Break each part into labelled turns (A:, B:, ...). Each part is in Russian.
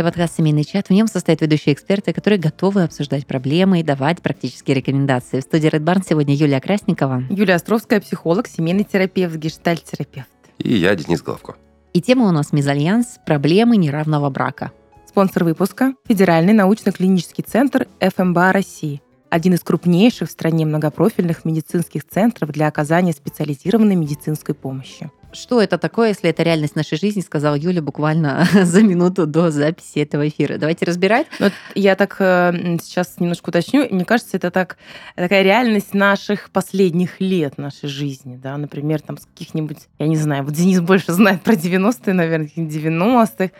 A: Это подкаст «Семейный чат». В нем состоят ведущие эксперты, которые готовы обсуждать проблемы и давать практические рекомендации. В студии Red Barn сегодня Юлия Красникова.
B: Юлия Островская, психолог, семейный терапевт, гештальт-терапевт.
C: И я, Денис Головко.
A: И тема у нас «Мезальянс. Проблемы неравного брака».
B: Спонсор выпуска – Федеральный научно-клинический центр ФМБА России – один из крупнейших в стране многопрофильных медицинских центров для оказания специализированной медицинской помощи.
A: Что это такое, если это реальность нашей жизни, сказал Юля буквально за минуту до записи этого эфира. Давайте разбирать.
B: Вот я так э, сейчас немножко уточню. Мне кажется, это так, такая реальность наших последних лет нашей жизни. Да? Например, там с каких-нибудь, я не знаю, вот Денис больше знает про 90-е, наверное, 90-х,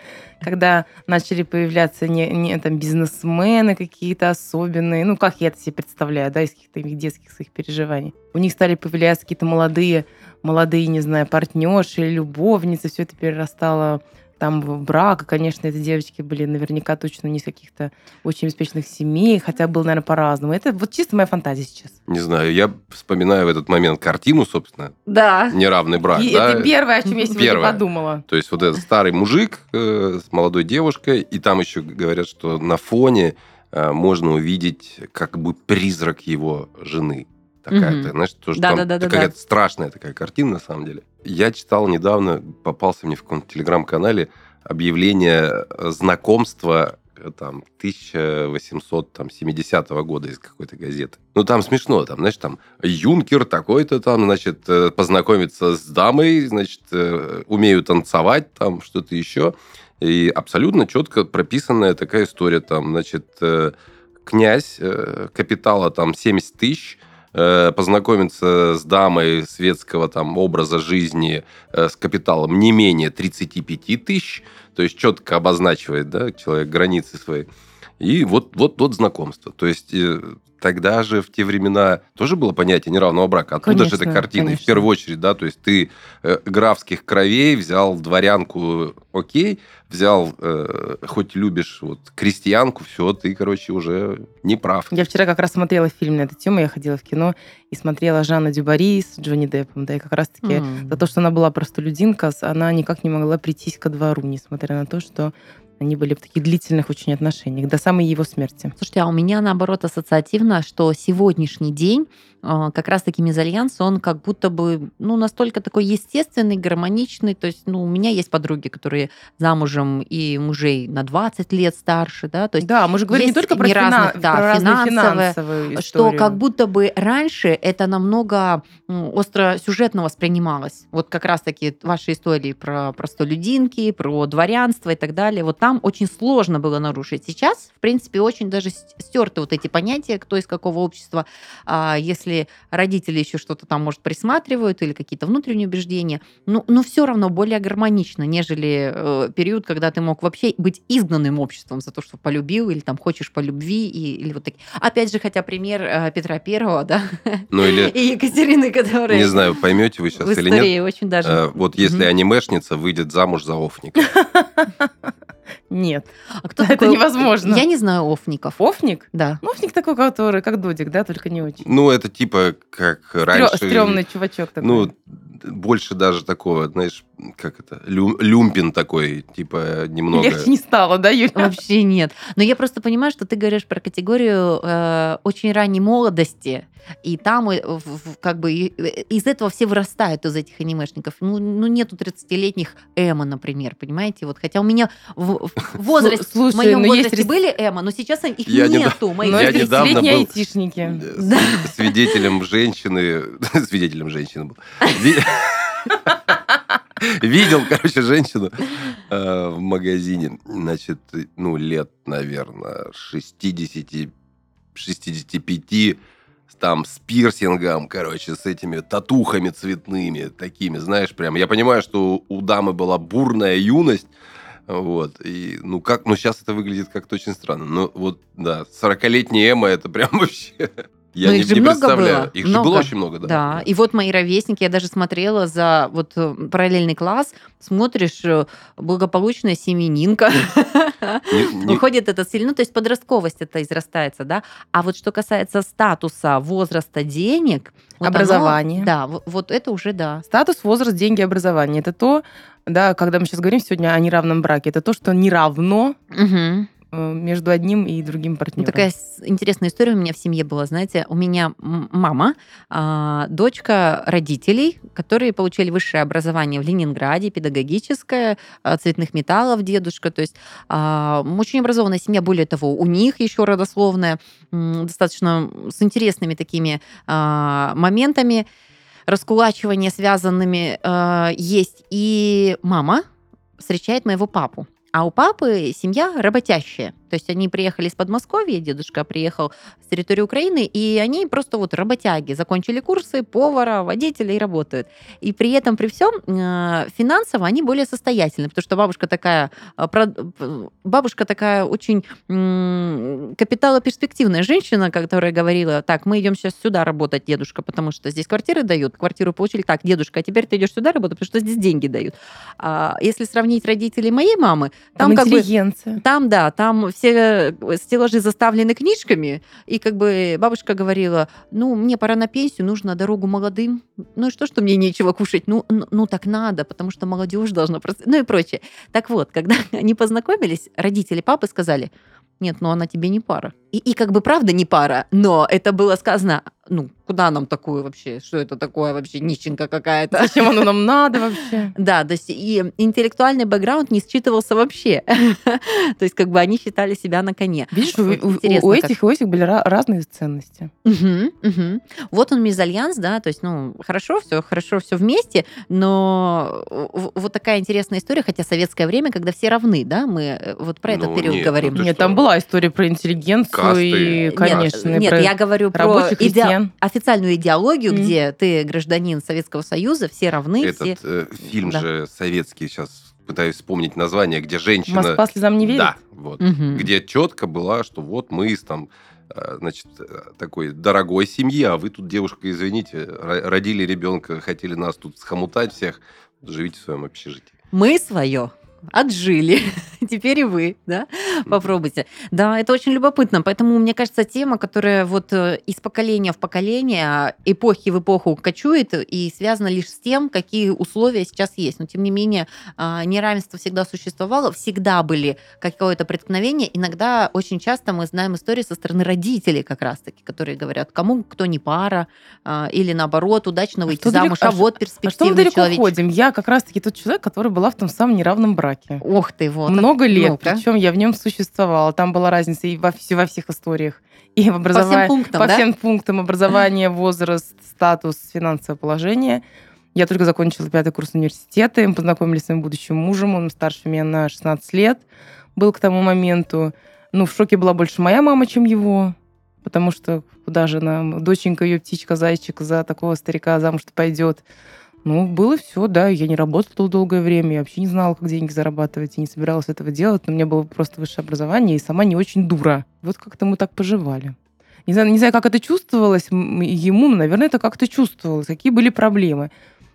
B: когда начали появляться не, не там бизнесмены какие-то особенные, ну, как я это себе представляю, да, из каких-то детских своих переживаний. У них стали появляться какие-то молодые молодые, не знаю, партнерши, любовницы, все это перерастало там в брак. И, конечно, эти девочки были наверняка точно не из каких-то очень обеспеченных семей, хотя было, наверное, по-разному. Это вот чисто моя фантазия сейчас.
C: Не знаю, я вспоминаю в этот момент картину, собственно.
A: Да.
C: Неравный брак.
B: И
C: да?
B: это первое, о чем я сегодня
C: Первое.
B: подумала.
C: То есть вот этот старый мужик э, с молодой девушкой, и там еще говорят, что на фоне э, можно увидеть как бы призрак его жены. Такая, ты знаешь, тоже
A: Да,
C: там
A: да, да, да,
C: какая-то страшная такая картина, на самом деле. Я читал недавно, попался мне в каком-то телеграм-канале объявление э, знакомства э, там 1870 года из какой-то газеты. Ну, там смешно, там, знаешь, там юнкер такой-то там, значит, э, познакомиться с дамой, значит, умею танцевать, там, что-то еще. И абсолютно четко прописанная такая история, там, значит, князь, капитала там 70 тысяч, э, познакомиться с дамой светского там образа жизни э, с капиталом не менее 35 тысяч, то есть четко обозначивает, да, человек границы свои. И вот, вот, вот знакомство. То есть э, тогда же в те времена тоже было понятие неравного брака. Откуда же эта
B: Конечно,
C: картина? И в
B: конечно.
C: первую очередь, да, то есть ты э, графских кровей взял дворянку, окей, взял, э, хоть любишь вот крестьянку, все, ты, короче, уже не прав.
B: Я вчера как раз смотрела фильм на эту тему, я ходила в кино и смотрела Жанна Дюбари с Джонни Деппом, да, и как раз-таки
A: М.
B: за то, что она была простолюдинка, с- она никак не могла прийтись ко двору, несмотря на то, что они были в таких длительных очень отношениях, до самой его смерти.
A: Слушайте, а у меня наоборот ассоциативно, что сегодняшний день э, как раз-таки мезальянс, он как будто бы, ну, настолько такой естественный, гармоничный. То есть, ну, у меня есть подруги, которые замужем и мужей на 20 лет старше, да, то есть
B: да, мы же говорим не только про, фина-
A: разных, да,
B: про
A: финансовые,
B: финансовую
A: что как будто бы раньше это намного остро сюжетно воспринималось. Вот как раз-таки ваши истории про простолюдинки, про дворянство и так далее. Вот там очень сложно было нарушить. Сейчас, в принципе, очень даже стерты вот эти понятия, кто из какого общества. А если родители еще что-то там, может, присматривают или какие-то внутренние убеждения, ну, но все равно более гармонично, нежели э, период, когда ты мог вообще быть изгнанным обществом за то, что полюбил или там хочешь по любви, и, или вот такие. Опять же, хотя пример э, Петра Первого, да,
C: Ну или,
A: и Екатерины, которая
C: не знаю, поймете вы сейчас или нет,
A: очень даже...
C: э, вот если анимешница выйдет замуж за Офника.
B: Нет.
A: А кто
B: это
A: такой-
B: невозможно.
A: Я не знаю Офников.
B: Офник?
A: Да.
B: Ну, Офник такой, который, как Додик, да, только не очень.
C: Ну, это типа как раньше...
B: Стрёмный чувачок такой.
C: Ну, больше даже такого, знаешь, как это, лю- люмпин такой, типа немного...
B: Легче не стало, да, Юля?
A: Вообще нет. Но я просто понимаю, что ты говоришь про категорию э, очень ранней молодости, и там э, как бы э, из этого все вырастают, из этих анимешников. Ну, ну нету 30-летних Эма, например, понимаете? Вот, хотя у меня в, в возрасте,
B: Слушай,
A: в моем
B: ну есть
A: возрасте
B: рис-
A: были Эма, но сейчас их
C: Я
A: нету. моих
B: Но
C: Я
B: это
A: детей.
C: недавно
B: 30-летние
C: был-
B: айтишники.
C: Э,
A: Да.
C: Свидетелем женщины... Свидетелем женщины был. Ви- Видел, короче, женщину э, в магазине, значит, ну, лет, наверное, 60, 65, там, с пирсингом, короче, с этими татухами цветными, такими, знаешь, прям. Я понимаю, что у дамы была бурная юность, вот, и, ну, как, ну, сейчас это выглядит как-то очень странно. Ну, вот, да, 40-летняя Эма, это прям вообще... Я
A: Ну,
C: не,
A: их же
C: не
A: много
C: представляю.
A: было.
C: Их же было
A: Много.
C: очень много, да.
A: Да, и вот мои ровесники, я даже смотрела за вот э, параллельный класс, смотришь, э, благополучная семенинка, уходит это сильно, ну, то есть подростковость это израстается, да, а вот что касается статуса, возраста, денег, вот оно-
B: Образование.
A: да, вот это уже да.
B: Статус, возраст, деньги, образование. Это то, да, когда мы сейчас говорим сегодня о неравном браке, это то, что не равно. Э, между одним и другим
A: Ну,
B: партнером.
A: такая с- интересная история у меня в семье была. Знаете, у меня мама, а, дочка родителей, которые получили высшее образование в Ленинграде, педагогическое, а, цветных металлов дедушка. То есть а, очень образованная семья. Более того, у них еще родословная, достаточно с интересными такими моментами раскулачивания связанными а, есть. И мама встречает моего папу. А у папы семья работящая. То есть они приехали из Подмосковья, дедушка приехал с территории Украины, и они просто вот работяги, закончили курсы повара, водителя и работают. И при этом, при всем, э, финансово они более состоятельны, потому что бабушка такая, э, э, бабушка такая очень капиталоперспективная женщина, которая говорила, так, мы идем сейчас сюда работать, дедушка, потому что здесь квартиры дают, квартиру получили, так, дедушка, а теперь ты идешь сюда работать, потому что здесь деньги дают. А если сравнить родителей моей мамы, там,
B: Там
A: как бы там, да, там все стеллажи заставлены книжками, и как бы бабушка говорила, ну, мне пора на пенсию, нужно дорогу молодым. Ну и что, что мне нечего кушать? Ну, ну, так надо, потому что молодежь должна... прос- Ну и прочее. Так вот, когда они познакомились, родители папы сказали, нет, ну она тебе не пара. И, и как бы правда не пара, но это было сказано, ну, куда нам такую вообще, что это такое вообще, нищенка какая-то.
B: Зачем оно нам надо вообще?
A: Да, то есть и интеллектуальный бэкграунд не считывался вообще. То есть как бы они считали себя на коне.
B: Видишь, у, этих и у этих были разные ценности.
A: Вот он мезальянс, да, то есть, ну, хорошо, все хорошо, все вместе, но вот такая интересная история, хотя советское время, когда все равны, да, мы э, вот про этот
C: Ну,
A: период говорим.
C: ну
B: Нет, там была история про интеллигенцию
C: Касты.
B: и,
C: Нет,
B: конечно,
A: нет,
B: про
A: я говорю про иде- официальную идеологию,
B: Мгм.
A: где ты гражданин Советского Союза, все равны,
C: Этот
A: все.
C: э, фильм
A: Да.
C: же советский, сейчас пытаюсь вспомнить название, где женщина...
B: Москва слезам не верит.
C: Да, вот.
A: Мгм.
C: Где четко была, что вот мы из там э, значит, э, такой дорогой семьи, а вы тут, девушка, извините, ро- родили ребенка, хотели нас тут схомутать всех, живите в своем общежитии.
A: Мы свое отжили. Теперь и вы, да? Попробуйте. Да, это очень любопытно. Поэтому, мне кажется, тема, которая вот э, из поколения в поколение, эпохи в эпоху кочует и связана лишь с тем, какие условия сейчас есть. Но, тем не менее, а, неравенство всегда существовало, всегда были какое-то преткновение. Иногда, очень часто мы знаем истории со стороны родителей как раз-таки, которые говорят, кому кто не пара, а, или наоборот, удачно выйти
B: что далеко-
A: замуж,
B: а
A: а
B: что-
A: вот
B: А что мы
A: перспективный
B: далеко
A: человечек.
B: ходим? Я как раз-таки тот человек, который была в том самом неравном браке.
A: Ох ты, вот.
B: Много лет,
A: Ну-ка.
B: причем я в нем существовала. Там была разница и во, вс- во всех историях. И в
A: По всем пунктам,
B: по
A: да?
B: всем пунктам образования, возраст, статус, финансовое положение. Я только закончила пятый курс университета, мы познакомились с моим будущим мужем, он старше меня на 16 лет был к тому моменту. Ну, в шоке была больше моя мама, чем его, потому что куда же нам, доченька ее птичка, зайчик за такого старика замуж-то пойдет. Ну, было все, да. Я не работала долгое время, я вообще не знала, как деньги зарабатывать, и не собиралась этого делать. Но у меня было просто высшее образование, и сама не очень дура. Вот как-то мы так поживали. Не знаю, не знаю, как это чувствовалось ему, но, наверное, это как-то чувствовалось. Какие были проблемы?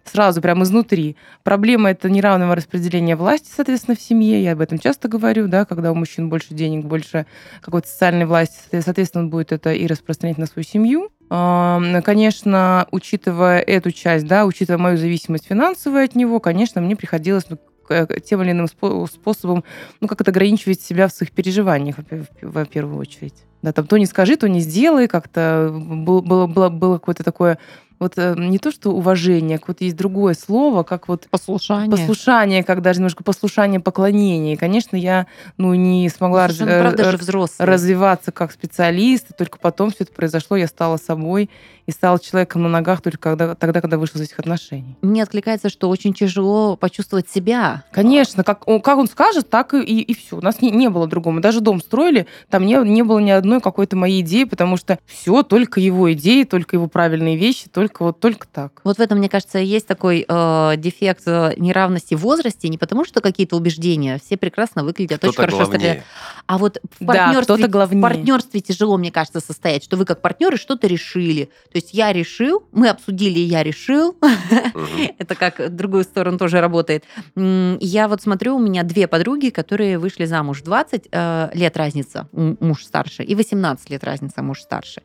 B: Сразу, прямо изнутри. Проблема это неравного распределения власти, соответственно, в семье. Я об этом часто говорю, да, когда у мужчин больше денег, больше какой-то социальной власти, соответственно, он будет это и распространять на свою семью. Конечно, учитывая эту часть, да, учитывая мою зависимость финансовую от него, конечно, мне приходилось ну, к- тем или иным спо- способом, ну, как-то ограничивать себя в своих переживаниях, во первую очередь. Да, там то не скажи, то не сделай, как-то был- было, было, было какое-то такое, вот э, не то что уважение, какое-то есть другое слово, как вот
A: Послушание.
B: послушание, как даже немножко послушание, поклонение. И, конечно, я, ну, не смогла
A: Слушай, ну,
B: раз-
A: правда
B: э, развиваться как специалист. Только потом все это произошло, я стала собой и стал человеком на ногах только когда, тогда, когда вышел из этих отношений.
A: Мне откликается, что очень тяжело почувствовать себя.
B: Конечно, как, как он скажет, так и, и, и все. У нас не, не было другого. Мы даже дом строили, там не, не было ни одной какой-то моей идеи, потому что все только его идеи, только его правильные вещи, только вот только так.
A: Вот в этом, мне кажется, есть такой э, дефект э, неравности в возрасте, не потому что какие-то убеждения, все прекрасно выглядят
C: Кто-то
A: очень хорошо
C: главнее.
A: стреляют. А вот в
B: Да,
A: партнерстве,
B: главнее.
A: в партнерстве тяжело, мне кажется, состоять, что вы как партнеры что-то решили. То есть я решил, мы обсудили, я решил. Это как в другую сторону тоже работает. Я вот смотрю, у меня две подруги, которые вышли замуж 20 э, лет разница, муж старше, и 18 лет разница, муж старше.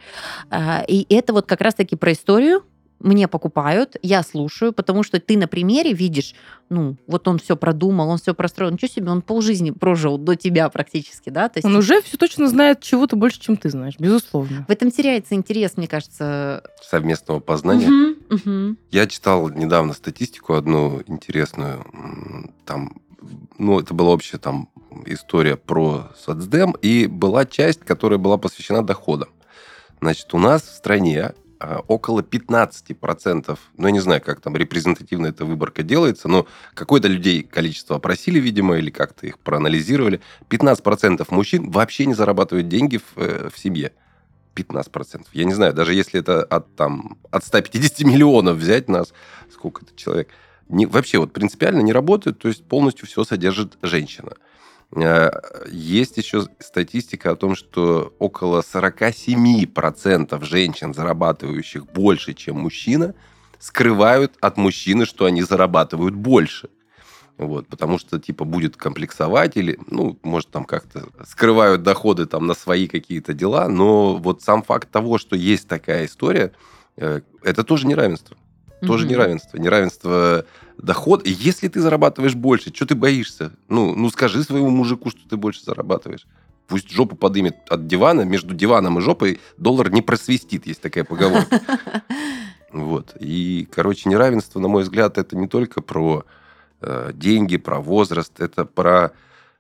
A: И это вот как раз-таки про историю, мне покупают, я слушаю, потому что ты на примере видишь, ну, вот он все продумал, он все простроил, ничего себе, он полжизни прожил до тебя практически, да, то есть
B: Он уже все точно знает чего-то больше, чем ты знаешь, безусловно.
A: в этом теряется интерес, мне кажется.
C: Совместного познания.
A: Мгм, мгм.
C: Я читал недавно статистику одну интересную. Там, ну, это была общая там история про соцдем, и была часть, которая была посвящена доходам. Значит, у нас в стране около 15%, ну, я не знаю, как там репрезентативно эта выборка делается, но какое-то людей количество опросили, видимо, или как-то их проанализировали. 15% мужчин вообще не зарабатывают деньги в, э, в семье. 15%. Я не знаю, даже если это от, там, от 150 миллионов взять нас, сколько это человек, не, вообще вот принципиально не работают, то есть полностью все содержит женщина. Э, Есть еще статистика о том, что около 47% женщин, зарабатывающих больше, чем мужчина, скрывают от мужчины, что они зарабатывают больше. Вот, потому что, типа, будет комплексовать или, ну, может, там как-то скрывают доходы там на свои какие-то дела, но вот сам факт того, что есть такая история, э, это тоже неравенство. Тоже
A: Мгм.
C: неравенство. Неравенство доход. И если ты зарабатываешь больше, что ты боишься? Ну, ну, скажи своему мужику, что ты больше зарабатываешь. Пусть жопу подымет от дивана, между диваном и жопой доллар не просвистит, есть такая поговорка. Вот. И, короче, неравенство, на мой взгляд, это не только про э, деньги, про возраст, это про,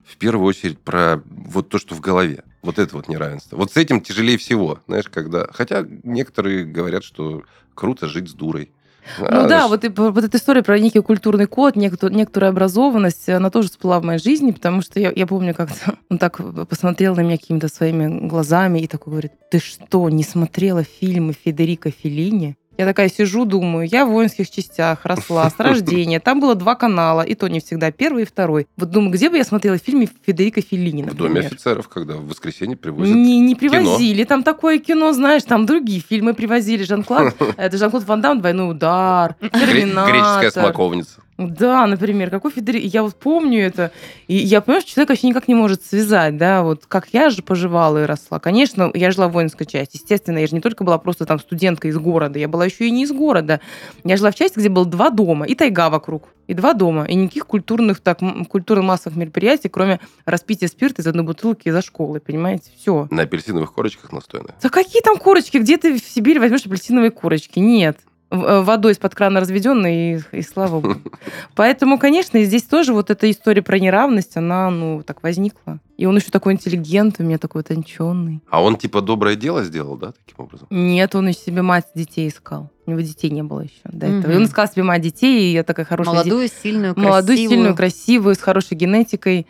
C: в первую очередь, про вот то, что в голове. Вот это вот неравенство. Вот с этим тяжелее всего, знаешь, когда... Хотя некоторые говорят, что круто жить с дурой.
B: Ну
C: А,
B: да, вот, вот эта история про некий культурный код, некотор- некоторую образованность, она тоже всплыла в моей жизни, потому что я, я помню, как-то он так посмотрел на меня какими-то своими глазами и такой говорит, ты что, не смотрела фильмы Федерико Феллини? Я такая сижу, думаю, я в воинских частях росла с рождения. Там было два канала, и то не всегда, первый и второй. Вот думаю, где бы я смотрела фильмы Федерико Феллини,
C: В доме
B: например?
C: офицеров, когда в воскресенье привозят...
B: Не, не привозили. Там такое кино, знаешь, там другие фильмы привозили. Жан-Клод, это Жан-Клод Ван Дам, «Двойной удар»,
C: Гре- Греческая
B: «Терминатор».
C: смоковница.
B: Да, например, какой Федери... Я вот помню это. И я понимаю, что человек вообще никак не может связать, да, вот как я же поживала и росла. Конечно, я жила в воинской части. Естественно, я же не только была просто там студентка из города, я была еще и не из города. Я жила в части, где было два дома и тайга вокруг. И два дома. И никаких культурных, так, культурно-массовых мероприятий, кроме распития спирта из одной бутылки за школой, понимаете? Все.
C: На апельсиновых корочках настойная.
B: Да какие там корочки? Где ты в Сибири возьмешь апельсиновые корочки? Нет. Э, Водой из-под крана разведенной, и, и слава богу. Поэтому, конечно, и здесь тоже вот эта история про неравность, она, ну, так возникла. И он еще такой интеллигент, у меня такой утонченный.
C: А он типа доброе дело сделал, да, таким образом?
B: Нет, он еще себе мать детей искал. У него детей не было еще до этого. И
A: Мгм.
B: он искал себе мать детей, и я такая хорошая... де-
A: Молодую, сильную,
B: Молодую,
A: красивую.
B: сильную, красивую, с хорошей генетикой.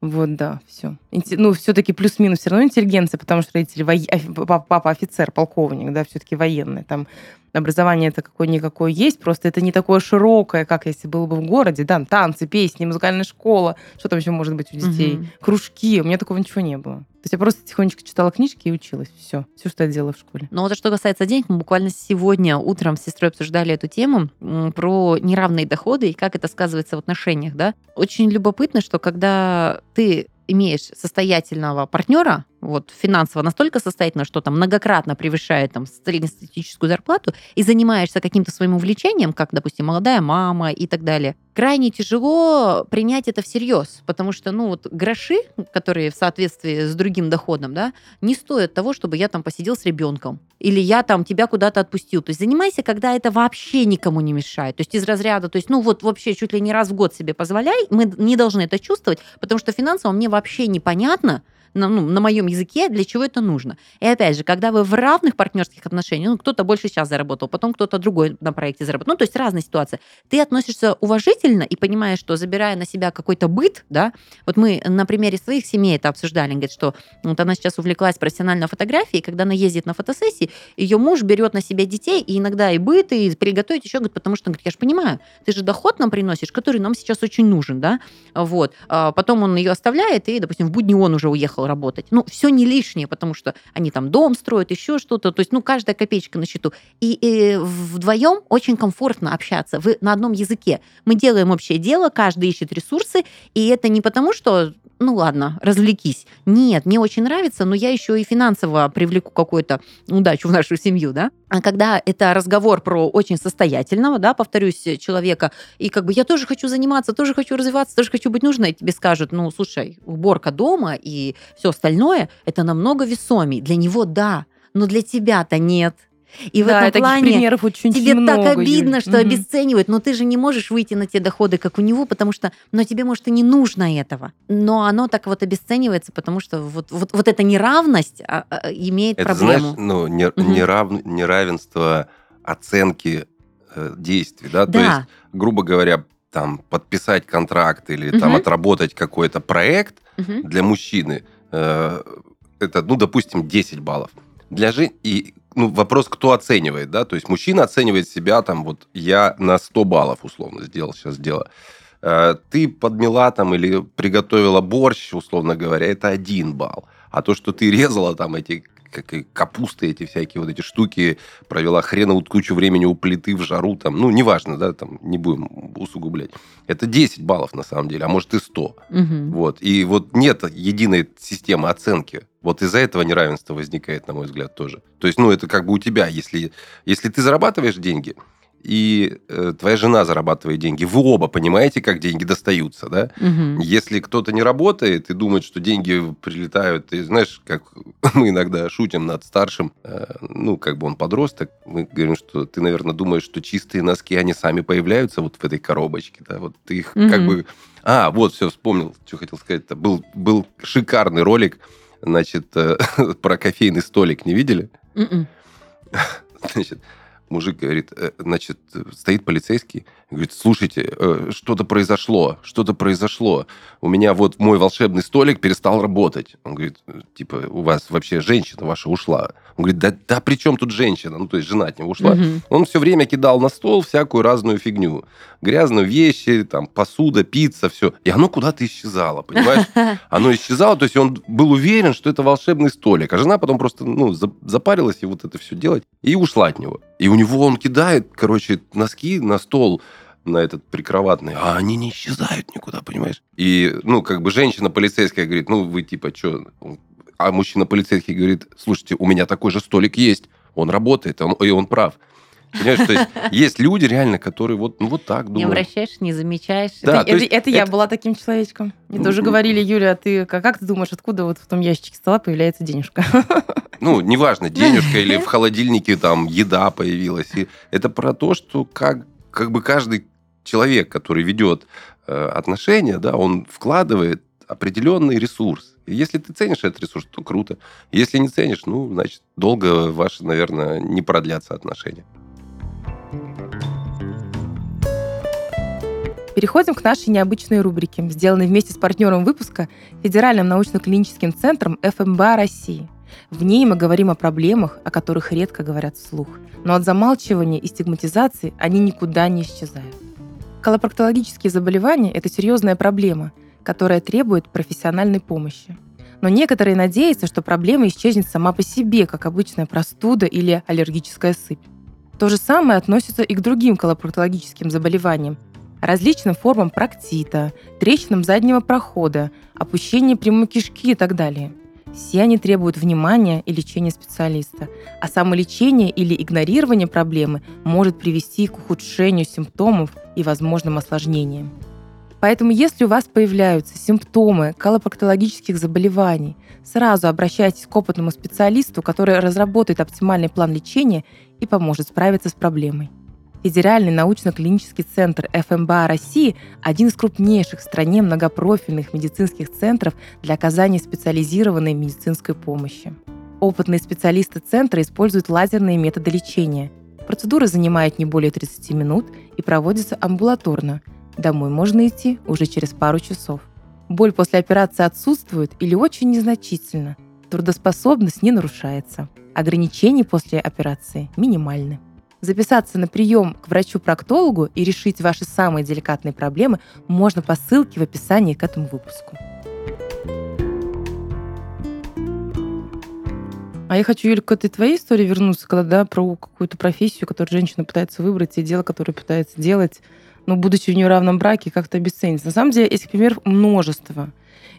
B: Вот, да, все. Ну, все-таки плюс-минус все равно интеллигенция, потому что родители, офи- папа, папа офицер, полковник, да, все-таки военный. Там образование это какое-никакое есть, просто это не такое широкое, как если было бы в городе, да, танцы, песни, музыкальная школа, что там еще может быть у детей,
A: Мгм.
B: кружки, у меня такого ничего не было. То есть я просто тихонечко читала книжки и училась, все, все, что я делала в школе.
A: Но вот что касается денег, мы буквально сегодня утром с сестрой обсуждали эту тему про неравные доходы и как это сказывается в отношениях, да. Очень любопытно, что когда ты имеешь состоятельного партнера, вот финансово настолько состоятельного, что там многократно превышает там среднестатистическую зарплату, и занимаешься каким-то своим увлечением, как, допустим, молодая мама и так далее, крайне тяжело принять это всерьез, потому что, ну, вот гроши, которые в соответствии с другим доходом, да, не стоят того, чтобы я там посидел с ребенком. Или я там тебя куда-то отпустил. То есть занимайся, когда это вообще никому не мешает. То есть из разряда, то есть, ну вот вообще чуть ли не раз в год себе позволяй, мы не должны это чувствовать, потому что финансово мне вообще непонятно, на, ну, на моем языке, для чего это нужно. И опять же, когда вы в равных партнерских отношениях, ну, кто-то больше сейчас заработал, потом кто-то другой на проекте заработал, ну, то есть разные ситуации, ты относишься уважительно и понимаешь, что забирая на себя какой-то быт, да, вот мы на примере своих семей это обсуждали, говорит, что вот она сейчас увлеклась профессиональной фотографией, и когда она ездит на фотосессии, ее муж берет на себя детей, и иногда и быт, и приготовить еще, говорит, потому что, говорит, я же понимаю, ты же доход нам приносишь, который нам сейчас очень нужен, да, вот. А потом он ее оставляет, и, допустим, в будни он уже уехал работать. Ну, все не лишнее, потому что они там дом строят, еще что-то, то есть, ну, каждая копеечка на счету. И, и вдвоем очень комфортно общаться, вы на одном языке. Мы делаем общее дело, каждый ищет ресурсы, и это не потому, что ну ладно, развлекись. Нет, мне очень нравится, но я еще и финансово привлеку какую-то удачу в нашу семью, да. А когда это разговор про очень состоятельного, да, повторюсь, человека, и как бы я тоже хочу заниматься, тоже хочу развиваться, тоже хочу быть нужной, тебе скажут, ну, слушай, уборка дома и все остальное, это намного весомей. Для него да, но для тебя-то нет. И да, в этом плане
B: примеров очень
A: тебе
B: много,
A: так обидно,
B: Юль.
A: что
B: Мгм.
A: обесценивают, но ты же не можешь выйти на те доходы, как у него, потому что, но тебе, может, и не нужно этого. Но оно так вот обесценивается, потому что вот, вот, вот эта неравность а, а, имеет
C: Это,
A: проблему.
C: знаешь, ну, не-
A: Мгм.
C: нерав- неравенство оценки э, действий, да? То есть,
A: да,
C: грубо говоря, там, подписать контракт или там
A: Мгм.
C: отработать какой-то проект
A: Мгм.
C: для мужчины, э, это, ну, допустим, 10 баллов. Для жен... И, ну, вопрос, кто оценивает, да? То есть мужчина оценивает себя, там, вот, я на 100 баллов, условно, сделал сейчас дело. Э, Ты подмела там или приготовила борщ, условно говоря, это один балл. А то, что ты резала там эти как и капусты, эти всякие вот эти штуки, провела хреновую кучу времени у плиты в жару, там, ну, неважно, да, там, не будем усугублять. Это 10 баллов на самом деле, а может и 100.
A: Мгм.
C: Вот. И вот нет единой системы оценки. Вот из-за этого неравенство возникает, на мой взгляд, тоже. То есть, ну, это как бы у тебя, если, если ты зарабатываешь деньги, и э, твоя жена зарабатывает деньги, вы оба понимаете, как деньги достаются, да?
A: Мгм.
C: Если кто-то не работает и думает, что деньги прилетают, и знаешь, как мы иногда шутим над старшим, э, ну, как бы он подросток, мы говорим, что ты, наверное, думаешь, что чистые носки, они сами появляются вот в этой коробочке, да, вот ты их как
A: Мгм.
C: бы... А, вот, все, вспомнил, что хотел сказать-то. Был, был шикарный ролик, значит, э, про кофейный столик, не видели?
A: Мгм.
C: Значит, мужик говорит, э, значит, стоит полицейский, говорит, слушайте, э, что-то произошло, что-то произошло. У меня вот мой волшебный столик перестал работать. Он говорит, э, типа, у вас вообще женщина ваша ушла. Он говорит, да, да при чем тут женщина? Ну, то есть жена от него ушла.
A: Мгм.
C: Он все время кидал на стол всякую разную фигню. Грязные вещи, там, посуда, пицца, все. И оно куда-то исчезало, понимаешь? Оно исчезало, то есть он был уверен, что это волшебный столик. А жена потом просто ну, за- запарилась и вот это все делать, и ушла от него. И у него он кидает, короче, носки на стол, на этот прикроватный, а они не исчезают никуда, понимаешь? И, ну, как бы женщина полицейская говорит, ну, вы типа, что? А мужчина полицейский говорит, слушайте, у меня такой же столик есть, он работает, он, и он прав. Понимаешь, то есть есть люди реально, которые вот, ну, вот так
A: Не
C: думают.
A: обращаешь, не замечаешь.
C: Да,
B: это,
C: то есть
B: это- это я
C: это-
B: была таким человечком. Мне тоже говорили, Юля, а ты как, как ты думаешь, откуда вот в том ящике стола появляется денежка?
C: Ну, неважно, денежка или в холодильнике там еда появилась. И это про то, что как, как бы каждый человек, который ведет э, отношения, да, он вкладывает определенный ресурс. И если ты ценишь этот ресурс, то круто. Если не ценишь, ну, значит, долго ваши, наверное, не продлятся отношения.
B: Переходим к нашей необычной рубрике, сделанной вместе с партнером выпуска Федеральным научно-клиническим центром ФМБА России. В ней мы говорим о проблемах, о которых редко говорят вслух. Но от замалчивания и стигматизации они никуда не исчезают. Колопроктологические заболевания – это серьезная проблема, которая требует профессиональной помощи. Но некоторые надеются, что проблема исчезнет сама по себе, как обычная простуда или аллергическая сыпь. То же самое относится и к другим колопроктологическим заболеваниям, различным формам проктита, трещинам заднего прохода, опущения прямой кишки и так далее. Все они требуют внимания и лечения специалиста, а самолечение или игнорирование проблемы может привести к ухудшению симптомов и возможным осложнениям. Поэтому если у вас появляются симптомы колопроктологических заболеваний, сразу обращайтесь к опытному специалисту, который разработает оптимальный план лечения и поможет справиться с проблемой. Федеральный научно-клинический центр ФМБА России – один из крупнейших в стране многопрофильных медицинских центров для оказания специализированной медицинской помощи. Опытные специалисты центра используют лазерные методы лечения. Процедура занимает не более 30 минут и проводится амбулаторно. Домой можно идти уже через пару часов. Боль после операции отсутствует или очень незначительно. Трудоспособность не нарушается. Ограничения после операции минимальны. Записаться на прием к врачу-проктологу и решить ваши самые деликатные проблемы можно по ссылке в описании к этому выпуску. А я хочу, Юля, к этой твоей истории вернуться, когда да, про какую-то профессию, которую женщина пытается выбрать, и дело, которое пытается делать, но будучи в неравном браке, как-то обесценить. На самом деле, этих примеров множество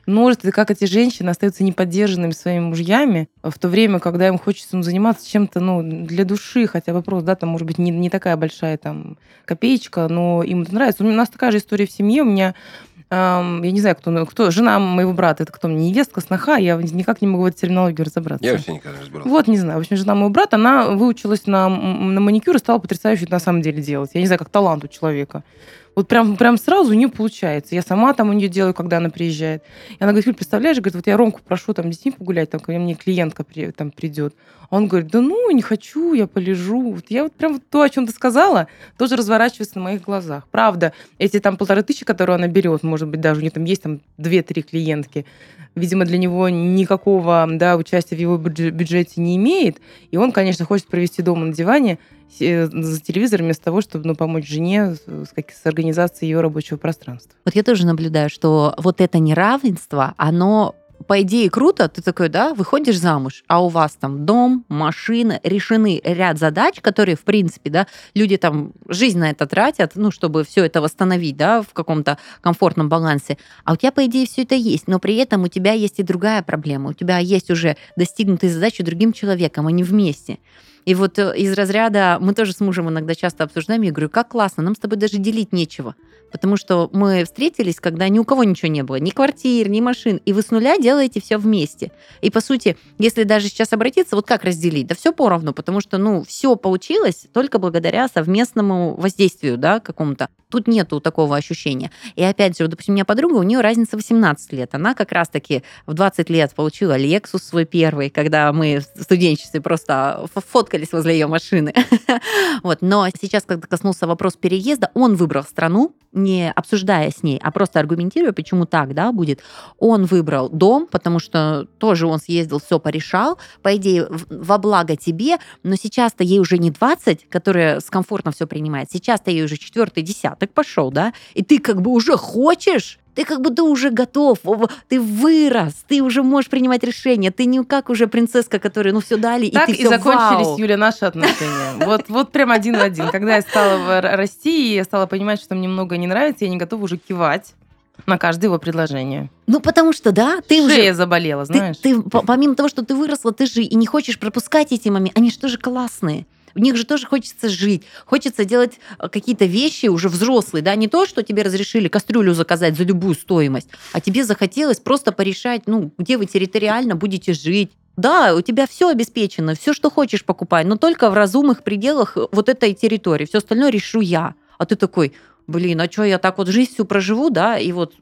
B: множество, как эти женщины остаются неподдержанными своими мужьями в то время, когда им хочется ну, заниматься чем-то ну, для души, хотя вопрос, да, там, может быть, не, не такая большая там копеечка, но им это нравится. У нас такая же история в семье. У меня эм, я не знаю, кто, кто, жена моего брата, это кто мне, невестка, сноха, я никак не могу в этой терминологии разобраться.
C: Я вообще никогда не разбирался.
B: Вот, не знаю. В общем, жена моего брата, она выучилась на, на маникюр и стала потрясающе на самом деле делать. Я не знаю, как талант у человека. Вот прям, прям сразу у нее получается. Я сама там у нее делаю, когда она приезжает. И она говорит, представляешь, говорит, вот я Ромку прошу там с детьми погулять, там, когда мне клиентка при, там придет. А он говорит, да ну, не хочу, я полежу. Вот я вот прям вот то, о чем ты сказала, тоже разворачивается на моих глазах. Правда, эти там полторы тысячи, которые она берет, может быть, даже у нее там есть там две-три клиентки, видимо, для него никакого да, участия в его бюджете не имеет. И он, конечно, хочет провести дома на диване, за телевизором вместо того, чтобы ну, помочь жене с, с организацией ее рабочего пространства.
A: Вот я тоже наблюдаю, что вот это неравенство, оно по идее круто, ты такой, да, выходишь замуж, а у вас там дом, машина, решены ряд задач, которые, в принципе, да, люди там жизнь на это тратят, ну, чтобы все это восстановить, да, в каком-то комфортном балансе. А у тебя, по идее, все это есть, но при этом у тебя есть и другая проблема. У тебя есть уже достигнутые задачи другим человеком, а не вместе. И вот э, из разряда мы тоже с мужем иногда часто обсуждаем, я говорю, как классно, нам с тобой даже делить нечего. Потому что мы встретились, когда ни у кого ничего не было, ни квартир, ни машин, и вы с нуля делаете все вместе. И по сути, если даже сейчас обратиться, вот как разделить? Да все поровну, потому что, ну, все получилось только благодаря совместному воздействию, да, какому-то. Тут нету такого ощущения. И опять же, допустим, у меня подруга, у нее разница 18 лет. Она как раз-таки в 20 лет получила Lexus свой первый, когда мы в студенчестве просто фоткались возле ее машины. вот. Но сейчас, когда коснулся вопрос переезда, он выбрал страну, не обсуждая с ней, а просто аргументируя, почему так, да, будет. Он выбрал дом, потому что тоже он съездил, все порешал, по идее, во благо тебе, но сейчас-то ей уже не 20, которая с комфортно все принимает, сейчас-то ей уже четвертый десяток пошел, да, и ты как бы уже хочешь ты как будто уже готов, ты вырос, ты уже можешь принимать решения, ты не как уже принцесска, которая, ну, все дали,
B: так
A: и ты
B: и закончились,
A: вау.
B: Юля, наши отношения. Вот, вот прям один в один. Когда я стала расти, и я стала понимать, что мне немного не нравится, я не готова уже кивать на каждое его предложение.
A: Ну, потому что, да, ты
B: Шея
A: уже...
B: заболела, знаешь.
A: Ты, ты, помимо того, что ты выросла, ты же и не хочешь пропускать эти моменты. Они же тоже классные. В них же тоже хочется жить, хочется делать э, какие-то вещи уже взрослые, да, не то, что тебе разрешили кастрюлю заказать за любую стоимость, а тебе захотелось просто порешать, ну, где вы территориально будете жить, да, у тебя все обеспечено, все, что хочешь, покупай, но только в разумных пределах э, вот этой территории. Все остальное решу я. А ты такой, блин, а что я так вот жизнь всю проживу, да, и вот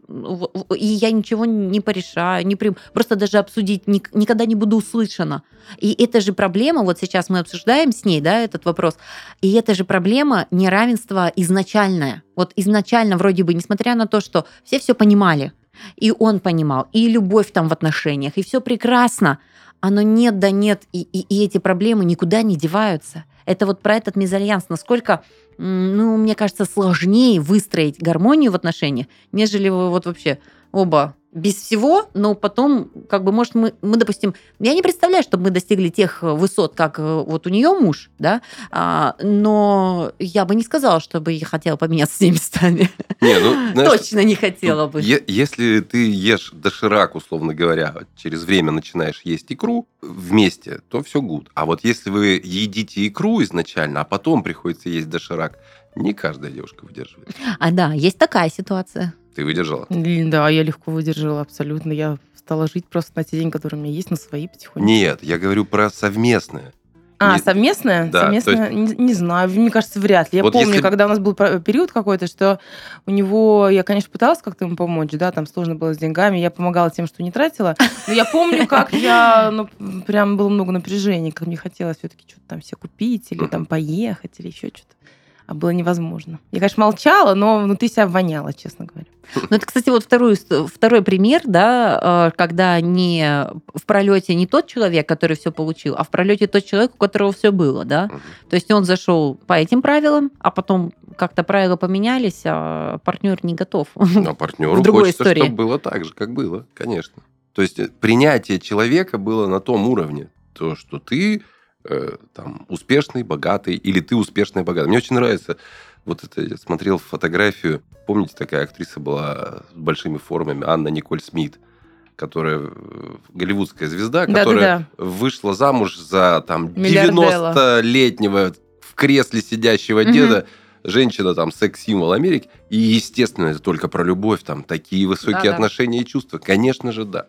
A: и я ничего не порешаю, не при... просто даже обсудить ни, никогда не буду услышана. И это же проблема, вот сейчас мы обсуждаем с ней, да, этот вопрос, и это же проблема неравенства изначальная. Вот изначально вроде бы, несмотря на то, что все все понимали, и он понимал, и любовь там в отношениях, и все прекрасно, оно нет да нет, и, и, и эти проблемы никуда не деваются. Это вот про этот мезальянс, насколько ну, мне кажется, сложнее выстроить гармонию в отношениях, нежели вот вообще оба без всего, но потом, как бы, может, мы, мы, допустим, я не представляю, чтобы мы достигли тех высот, как э, вот у нее муж, да, а, но я бы не сказала, чтобы я хотела поменяться с ней местами. Не, ну, знаешь, Точно не хотела бы.
C: Если ты ешь доширак, условно говоря, через время начинаешь есть икру вместе, то все гуд. А вот если вы едите икру изначально, а потом приходится есть доширак, не каждая девушка выдерживает.
A: А да, есть такая ситуация.
C: Ты выдержала?
B: Да, я легко выдержала, абсолютно. Я стала жить просто на те деньги, которые у меня есть, на свои потихоньку.
C: Нет, я говорю про совместное.
B: А,
C: Не-
B: совместное?
C: Да,
B: совместное? Не, не знаю, мне кажется, вряд ли. Я
C: Вот
B: помню,
C: если-
B: когда у нас был про- период какой-то, что у него, я, конечно, пыталась как-то ему помочь, да, там сложно было с деньгами, я помогала тем, что не тратила, но я помню, как я, ну, прям было много напряжения, как мне хотелось все-таки что-то там себе купить или там поехать или еще что-то. А было невозможно. Я, конечно, молчала, но внутри себя воняла, честно говоря.
A: Ну, это, кстати, вот второй, второй пример, да, э, когда не в пролете не тот человек, который все получил, а в пролете тот человек, у которого все было, да. То есть он зашел по этим правилам, а потом как-то правила поменялись, а партнер не готов.
C: А партнеру
A: другой
C: хочется,
A: истории.
C: чтобы было так же, как было, конечно. То есть э, принятие человека было на том уровне, то, что ты э, там успешный, богатый, или ты успешный, богатый. Мне очень нравится, вот это я смотрел фотографию, помните, такая актриса была с большими формами, Анна Николь Смит, которая э, голливудская звезда, которая
B: Да-да-да.
C: вышла замуж за там
B: Миллиардера.
C: 90-летнего в кресле сидящего
A: Мгм.
C: деда, женщина там секс-символ Америки, и, естественно, это только про любовь, там такие высокие
A: Да-да.
C: отношения и чувства. Конечно же, да.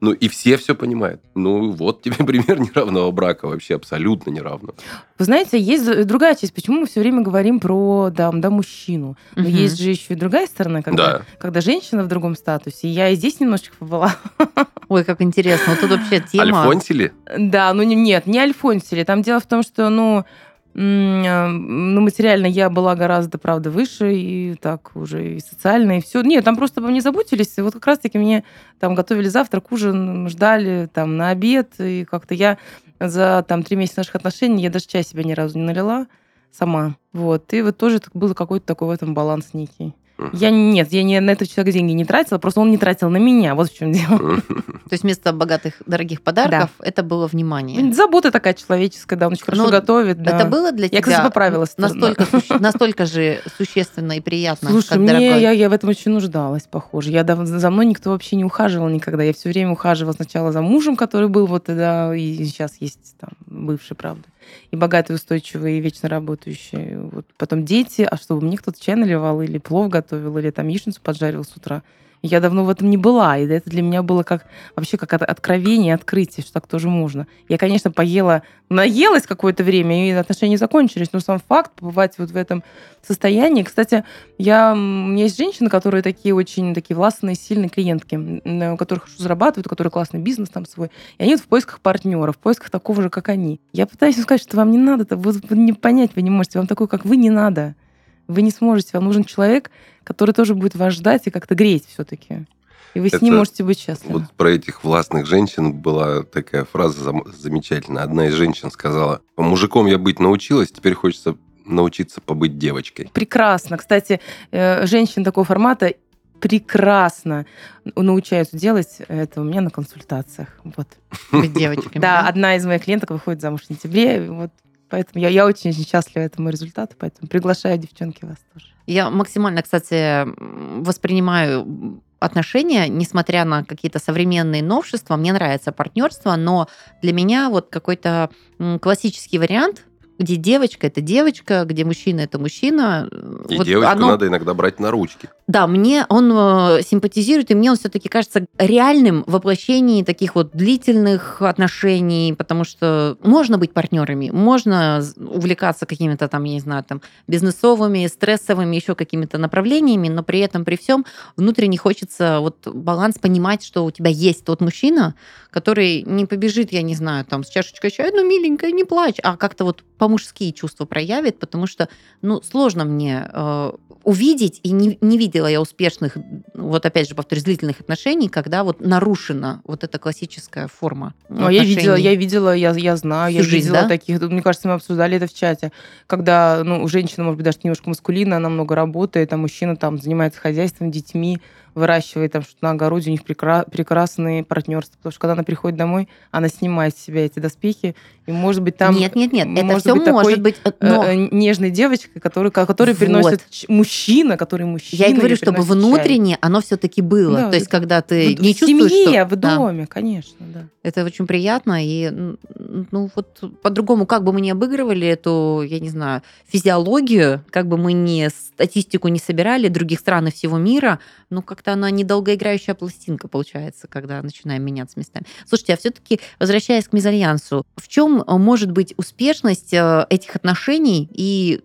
C: Ну, и все все понимают. Ну, вот тебе пример неравного брака, вообще абсолютно неравного.
B: Вы знаете, есть другая часть. Почему мы все время говорим про да, да, мужчину? Но
A: Мгм.
B: есть же еще и другая сторона, когда,
C: Да.
B: когда женщина в другом статусе. Я и здесь немножечко побыла.
A: Ой, как интересно. Вот тут вообще тема...
C: Альфонсили?
B: Да, ну не- нет, не Альфонсили. Там дело в том, что, ну, ну, материально я была гораздо, правда, выше, и так уже и социально, и все. Нет, там просто обо мне заботились. Вот как раз-таки мне там готовили завтрак, ужин, ждали там на обед, и как-то я за там три месяца наших отношений, я даже чай себе ни разу не налила сама. Вот. И вот тоже это был какой-то такой в этом баланс некий. Я нет, я не на этого человека деньги не тратила, просто он не тратил на меня. Вот в чем дело.
A: То есть вместо богатых, дорогих подарков это было внимание.
B: Забота такая человеческая, да, он очень хорошо
A: Ну,
B: готовит. да.
A: Это было для тебя
B: Я, кстати, поправилась
A: настолько, суще- настолько же существенно и приятно,
B: Слушай,
A: как
B: мне,
A: дорогой.
B: я, я в этом очень нуждалась, похоже. Я дав- за мной никто вообще не ухаживал никогда. Я все время ухаживала сначала за мужем, который был вот тогда, и сейчас есть там бывший, правда. И богатый, устойчивый, и вечно работающий. Вот. Потом дети, а чтобы мне кто-то чай наливал, или плов готовил, или там яичницу поджарил с утра. Я давно в этом не была, и это для меня было как вообще как от- откровение, открытие, что так тоже можно. Я, конечно, поела, наелась какое-то время, и отношения закончились, но сам факт побывать вот в этом состоянии. Кстати, я, у меня есть женщины, которые такие очень такие властные, сильные клиентки, у которых хорошо зарабатывают, у которых классный бизнес там свой. И они вот в поисках партнера, в поисках такого же, как они. Я пытаюсь сказать, что вам не надо, вы, вы не понять вы не можете, вам такой, как вы, не надо. Вы не сможете, вам нужен человек, который тоже будет вас ждать и как-то греть все-таки. И вы с ним можете быть счастливы.
C: Вот про этих властных женщин была такая фраза зам- замечательная. Одна из женщин сказала, мужиком я быть научилась, теперь хочется научиться побыть девочкой.
B: Прекрасно. Кстати, э, женщин такого формата прекрасно научаются делать это у меня на консультациях. Вот.
A: Быть девочками.
B: Да, одна из моих клиенток выходит замуж в сентябре. Вот поэтому я, я очень счастлива этому результату, поэтому приглашаю девчонки вас тоже.
A: Я максимально, кстати, воспринимаю отношения, несмотря на какие-то современные новшества, мне нравится партнерство, но для меня вот какой-то классический вариант, где девочка это девочка, где мужчина это мужчина.
C: И
A: вот
C: девочку
A: оно-
C: надо иногда брать на ручки.
A: Да, мне он э, симпатизирует, и мне он все-таки кажется реальным воплощением таких вот длительных отношений, потому что можно быть партнерами, можно увлекаться какими-то там, я не знаю, там бизнесовыми, стрессовыми, еще какими-то направлениями, но при этом, при всем, внутренне хочется вот баланс понимать, что у тебя есть тот мужчина, который не побежит, я не знаю, там с чашечкой чая, ну, миленькая, не плачь, а как-то вот по-мужски чувства проявит, потому что, ну, сложно мне э, увидеть, и не, не видела я успешных, вот опять же, повторюсь, длительных отношений, когда вот нарушена вот эта классическая форма
B: Ну, я видела, я видела, я, я знаю, я
A: Всю жизнь,
B: видела
A: да?
B: таких. Мне кажется, мы обсуждали это в чате. Когда, ну, женщина, может быть, даже немножко маскулинная, она много работает, а мужчина там занимается хозяйством, детьми, выращивает там что-то на огороде, у них прекра- прекрасные партнерства. Потому что когда она приходит домой, она снимает с себя эти доспехи, и, может быть, там...
A: нет, нет, нет, это все
B: быть
A: может быть, э,
B: э,
A: но
B: э, нежной девочкой, который, который
A: Вот.
B: приносит мужчина, который мужчина.
A: я и говорю, чтобы
B: чай.
A: внутренне оно все-таки было.
B: Да,
A: То есть,
B: да.
A: когда ты
B: В-
A: не
B: в
A: чувствуешь,
B: семье,
A: что...
B: в
A: Да.
B: доме, конечно, да.
A: Это очень приятно, и ну вот по-другому, как бы мы ни обыгрывали эту, я не знаю, физиологию, как бы мы ни статистику не собирали других стран и всего мира, ну как-то она недолгоиграющая пластинка получается, когда начинаем меняться местами. Слушайте, а все-таки, возвращаясь к мезальянсу, в чем может быть успешность э, этих отношений и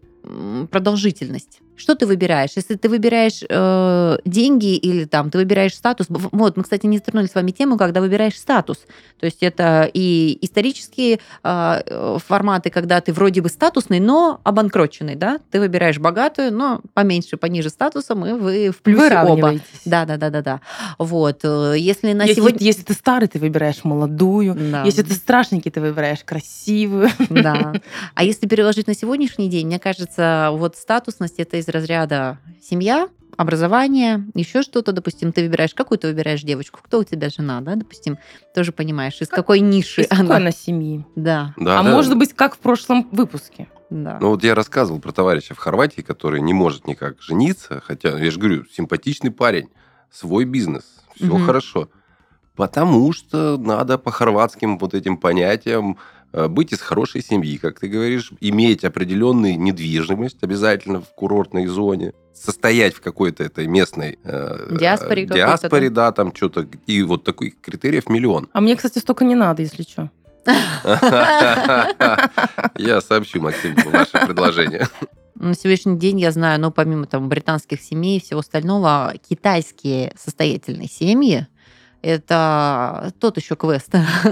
A: продолжительность? Что ты выбираешь? Если ты выбираешь э, деньги или там ты выбираешь статус, вот мы, кстати, не затронули с вами тему, когда выбираешь статус. То есть это и исторические э, форматы, когда ты вроде бы статусный, но обанкроченный, да? Ты выбираешь богатую, но поменьше, пониже статусом, и вы в плюсе оба. Да, да, да, да, да. Вот. Э, если на
B: если,
A: сегодня...
B: Если ты старый, ты выбираешь молодую. Да. Если ты страшненький, ты выбираешь красивую.
A: Да. А если переложить на сегодняшний день, мне кажется, вот статусность это из разряда семья, образование, еще что-то, допустим, ты выбираешь, какую ты выбираешь девочку, кто у тебя жена, да, допустим, тоже понимаешь, из какой ниши
B: из
A: она.
B: она семьи.
A: Да.
C: да
B: а
C: да.
B: может быть, как в прошлом выпуске.
A: Да.
C: Ну вот я рассказывал про товарища в Хорватии, который не может никак жениться, хотя, я же говорю, симпатичный парень, свой бизнес, все угу. хорошо. Потому что надо по хорватским вот этим понятиям быть из хорошей семьи, как ты говоришь, иметь определенную недвижимость обязательно в курортной зоне, состоять в какой-то этой местной
A: э, диаспоре,
C: диаспоре да, там что-то, и вот таких критериев миллион.
B: А мне, кстати, столько не надо, если что.
C: Я сообщу, Максим, ваше предложение.
A: На сегодняшний день я знаю, ну, помимо там британских семей и всего остального, китайские состоятельные семьи, это тот еще квест.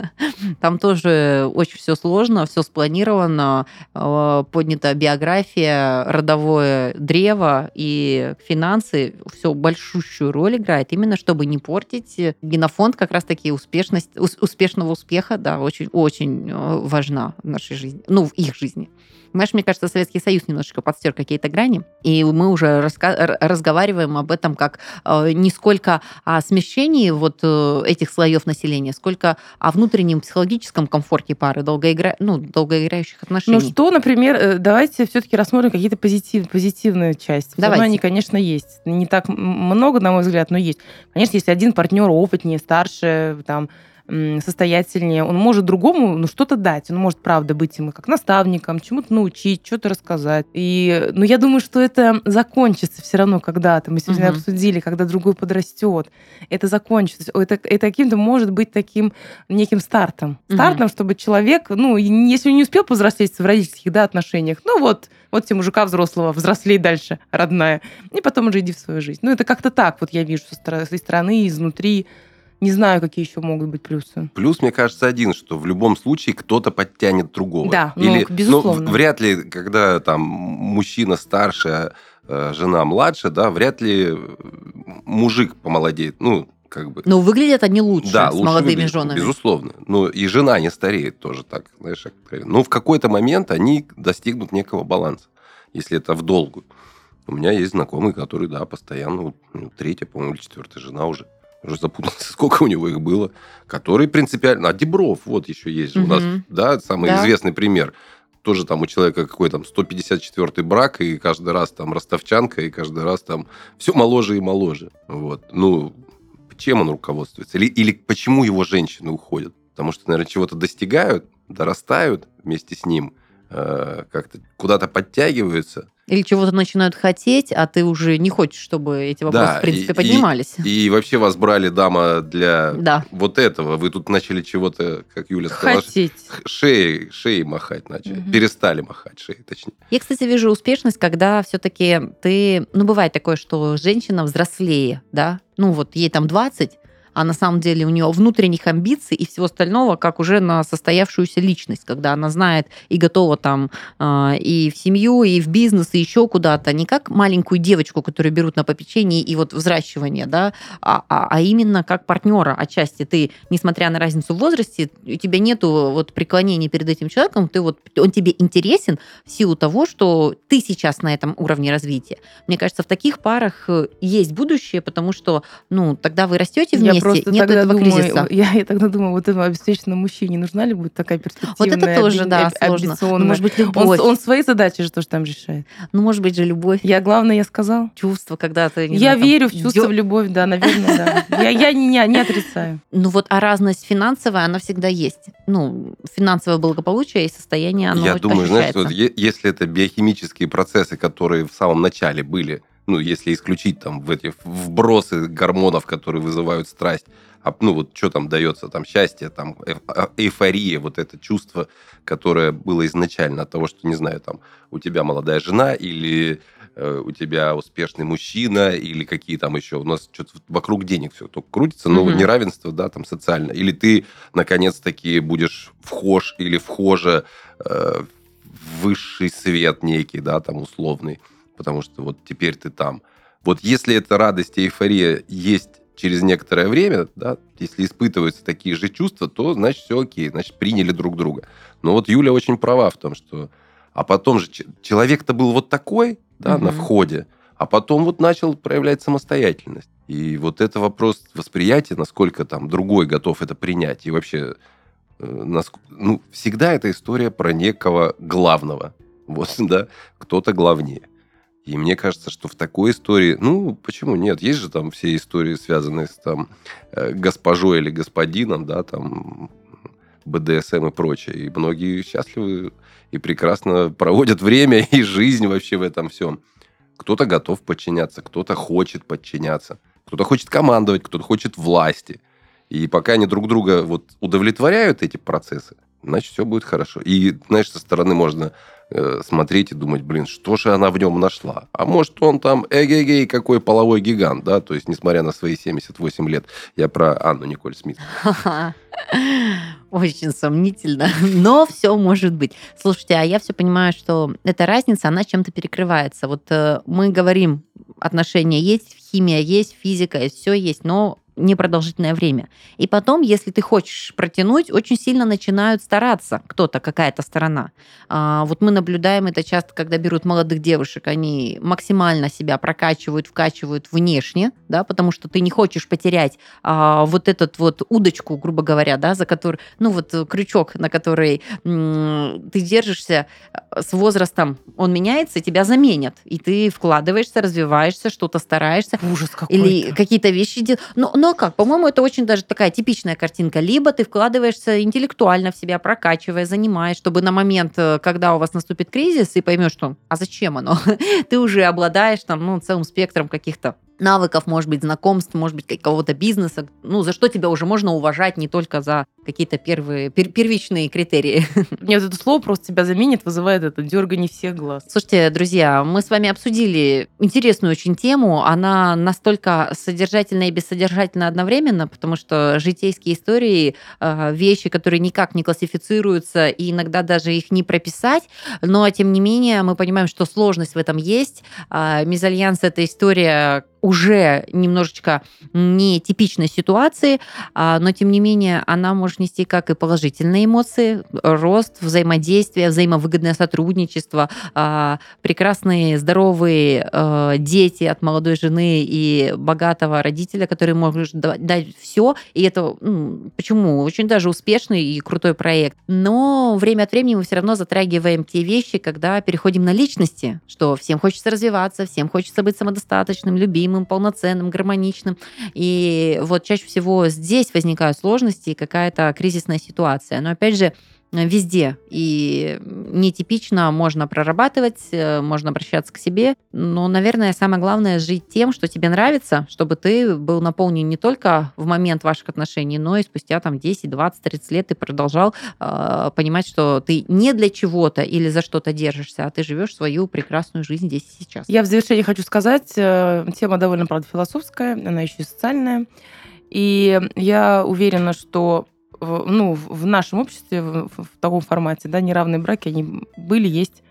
A: Там тоже очень все сложно, все спланировано, э, поднята биография, родовое древо и финансы все большущую роль играет, именно чтобы не портить генофонд как раз-таки успешность, успешного успеха, да, очень-очень э, важна в нашей жизни, ну, в их жизни. Знаешь, мне кажется, Советский Союз немножечко подстер какие-то грани, и мы уже разговариваем об этом как э, не сколько о смещении вот этих слоев населения, сколько о внутреннем психологическом комфорте пары, долгоигра... ну, долгоиграющих отношений.
B: Ну что, например, э, давайте все-таки рассмотрим какие-то позитив... позитивные части. Давайте. они, конечно, есть. Не так много, на мой взгляд, но есть. Конечно, если один партнер опытнее, старше, там, состоятельнее, он может другому ну, что-то дать. Он может, правда, быть ему как наставником, чему-то научить, что-то рассказать. И, ну, я думаю, что это закончится все равно когда-то. Мы сегодня угу. обсудили, когда другой подрастет. Это закончится. Это, это каким-то может быть таким неким стартом. Стартом, угу. чтобы человек, ну, если не успел повзрослеть в родительских да, отношениях, ну вот, вот тебе мужика взрослого, взрослей дальше, родная. И потом уже иди в свою жизнь. Ну, это как-то так вот я вижу со стороны, изнутри. Не знаю, какие еще могут быть плюсы.
C: Плюс, мне кажется, один, что в любом случае кто-то подтянет другого.
B: Да, ну, Или, ну, безусловно.
C: Ну, вряд ли, когда там мужчина старше, а жена младше, да, вряд ли мужик помолодеет. Ну, как бы.
A: Но выглядят они лучше да, с лучше молодыми выглядят, женами.
C: Безусловно. Но и жена не стареет тоже так, знаешь, Но в какой-то момент они достигнут некого баланса, если это в долгу. У меня есть знакомый, который, да, постоянно, ну, третья, по-моему, или четвертая жена уже уже запутался, сколько у него их было, который принципиально... А Дебров, вот еще есть же у нас, да, самый да. известный пример. Тоже там у человека какой там 154-й брак, и каждый раз там ростовчанка, и каждый раз там все моложе и моложе. Вот. Ну, чем он руководствуется? Или, или почему его женщины уходят? Потому что, наверное, чего-то достигают, дорастают вместе с ним, э, как-то куда-то подтягиваются,
A: или чего-то начинают хотеть, а ты уже не хочешь, чтобы эти вопросы, да, в принципе,
C: и,
A: поднимались.
C: И, и вообще вас брали, дама, для да. вот этого. Вы тут начали чего-то, как Юля сказала,
B: Хотеть.
C: шеей, шеей махать начали. Угу. Перестали махать шеей, точнее.
A: Я, кстати, вижу успешность, когда все-таки ты... Ну, бывает такое, что женщина взрослее, да? Ну, вот ей там 20, а на самом деле у нее внутренних амбиций и всего остального, как уже на состоявшуюся личность, когда она знает и готова там э, и в семью, и в бизнес, и еще куда-то, не как маленькую девочку, которую берут на попечение и вот взращивание, да, а, а, а именно как партнера отчасти. Ты, несмотря на разницу в возрасте, у тебя нету вот преклонения перед этим человеком, ты вот, он тебе интересен в силу того, что ты сейчас на этом уровне развития. Мне кажется, в таких парах э, есть будущее, потому что, ну, тогда вы растете вместе, вместе,
B: Просто
A: нет
B: тогда
A: этого
B: думаю,
A: кризиса.
B: я, я тогда думаю, вот этому обеспеченному мужчине нужна ли будет такая перспективная,
A: Вот это тоже, да, сложно. Ну, может быть,
B: Он,
A: любовь.
B: он свои задачи же тоже там решает.
A: Ну, может быть же, любовь,
B: Я, главное, я сказал.
A: чувство, когда ты... не
B: я
A: знаю, там,
B: верю в чувство, в любовь, да, наверное, да. Я, я не, не, не отрицаю.
A: Ну вот, а разность финансовая, она всегда есть. Ну, финансовое благополучие и состояние, оно
C: Я думаю, знаешь, вот если это биохимические процессы, которые в самом начале были, ну, если исключить там в эти вбросы гормонов, которые вызывают страсть, а, ну, вот что там дается, там счастье, там а- эйфория, вот это чувство, которое было изначально от того, что, не знаю, там у тебя молодая жена или э, у тебя успешный мужчина или какие там еще, у нас что-то вокруг денег все только крутится, но
A: Мгм.
C: неравенство, да, там социально. Или ты, наконец-таки, будешь вхож или вхожа э, в высший свет некий, да, там условный, потому что вот теперь ты там. Вот если эта радость и эйфория есть через некоторое время, да, если испытываются такие же чувства, то значит все окей, значит приняли друг друга. Но вот Юля очень права в том, что а потом же человек-то был вот такой, да, на
A: Мгм.
C: входе, а потом вот начал проявлять самостоятельность. И вот это вопрос восприятия, насколько там другой готов это принять. И вообще, э, ну, всегда эта история про некого главного. Вот, да, кто-то главнее. И мне кажется, что в такой истории, ну, почему нет? Есть же там все истории, связанные с там э, госпожой или господином, да, там БДСМ и прочее. И многие счастливы и прекрасно проводят время и жизнь вообще в этом всем. Кто-то готов подчиняться, кто-то хочет подчиняться, кто-то хочет командовать, кто-то хочет власти. И пока они друг друга вот удовлетворяют эти процессы, значит, все будет хорошо. И, знаешь, со стороны можно смотреть и думать, блин, что же она в нем нашла? А может, он там эгегей, какой половой гигант, да? То есть, несмотря на свои 78 лет, я про Анну Николь Смит.
A: Очень сомнительно, но все может быть. Слушайте, а я все понимаю, что эта разница, она чем-то перекрывается. Вот э, мы говорим, отношения есть, химия есть, физика есть, все есть, но непродолжительное время. И потом, если ты хочешь протянуть, очень сильно начинают стараться кто-то, какая-то сторона. А, вот мы наблюдаем это часто, когда берут молодых девушек, они максимально себя прокачивают, вкачивают внешне, да, потому что ты не хочешь потерять а, вот этот вот удочку, грубо говоря, да, за который, ну вот крючок, на который м, ты держишься э, с возрастом, он меняется, тебя заменят, и ты вкладываешься, развиваешься, что-то стараешься,
B: Ужас какой
A: или какие-то вещи делаешь. Но, но как? По-моему, это очень даже такая типичная картинка. Либо ты вкладываешься интеллектуально в себя, прокачивая, занимаясь, чтобы на момент, э, когда у вас наступит кризис, и поймешь, что а зачем оно? ты уже обладаешь там, ну, целым спектром каких-то навыков, может быть, знакомств, может быть, какого-то бизнеса, ну, за что тебя уже можно уважать не только за какие-то первые, пер- первичные критерии.
B: Нет, это слово просто тебя заменит, вызывает это дергание всех глаз.
A: Слушайте, друзья, мы с вами обсудили интересную очень тему. Она настолько содержательная и бессодержательна одновременно, потому что житейские истории, э, вещи, которые никак не классифицируются, и иногда даже их не прописать, но тем не менее мы понимаем, что сложность в этом есть. А, Мезальянс — это история уже немножечко нетипичной ситуации, а, но тем не менее она может нести как и положительные эмоции, рост, взаимодействие, взаимовыгодное сотрудничество, а, прекрасные, здоровые э, дети от молодой жены и богатого родителя, который может да- дать все. И это м, почему? Очень даже успешный и крутой проект. Но время от времени мы все равно затрагиваем те вещи, когда переходим на личности, что всем хочется развиваться, всем хочется быть самодостаточным, любимым, полноценным, гармоничным. И вот чаще всего здесь возникают сложности и какая-то кризисная ситуация. Но опять же, везде. И нетипично можно прорабатывать, э, можно обращаться к себе. Но, наверное, самое главное жить тем, что тебе нравится, чтобы ты был наполнен не только в момент ваших отношений, но и спустя там 10, 20, 30 лет ты продолжал э, понимать, что ты не для чего-то или за что-то держишься, а ты живешь свою прекрасную жизнь здесь и сейчас.
B: Я в завершение хочу сказать, э, тема довольно, правда, философская, она еще и социальная. И я уверена, что в- ну, в нашем обществе, в, в- в таком формате, да, неравные браки, они были, есть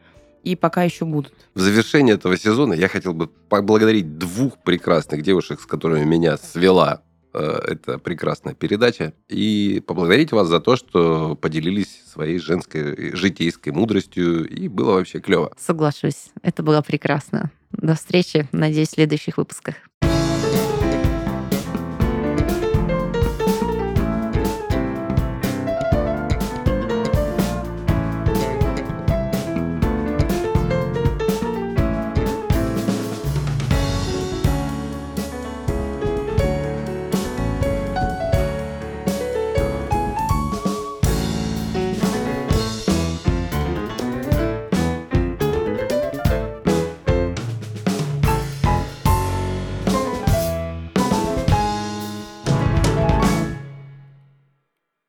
B: и пока еще будут.
C: В завершение этого сезона я хотел бы поблагодарить двух прекрасных девушек, с которыми меня свела э, эта прекрасная передача, и поблагодарить вас за то, что поделились своей женской житейской мудростью, и было вообще клево.
A: Соглашусь, это было прекрасно. До встречи, надеюсь, в следующих выпусках.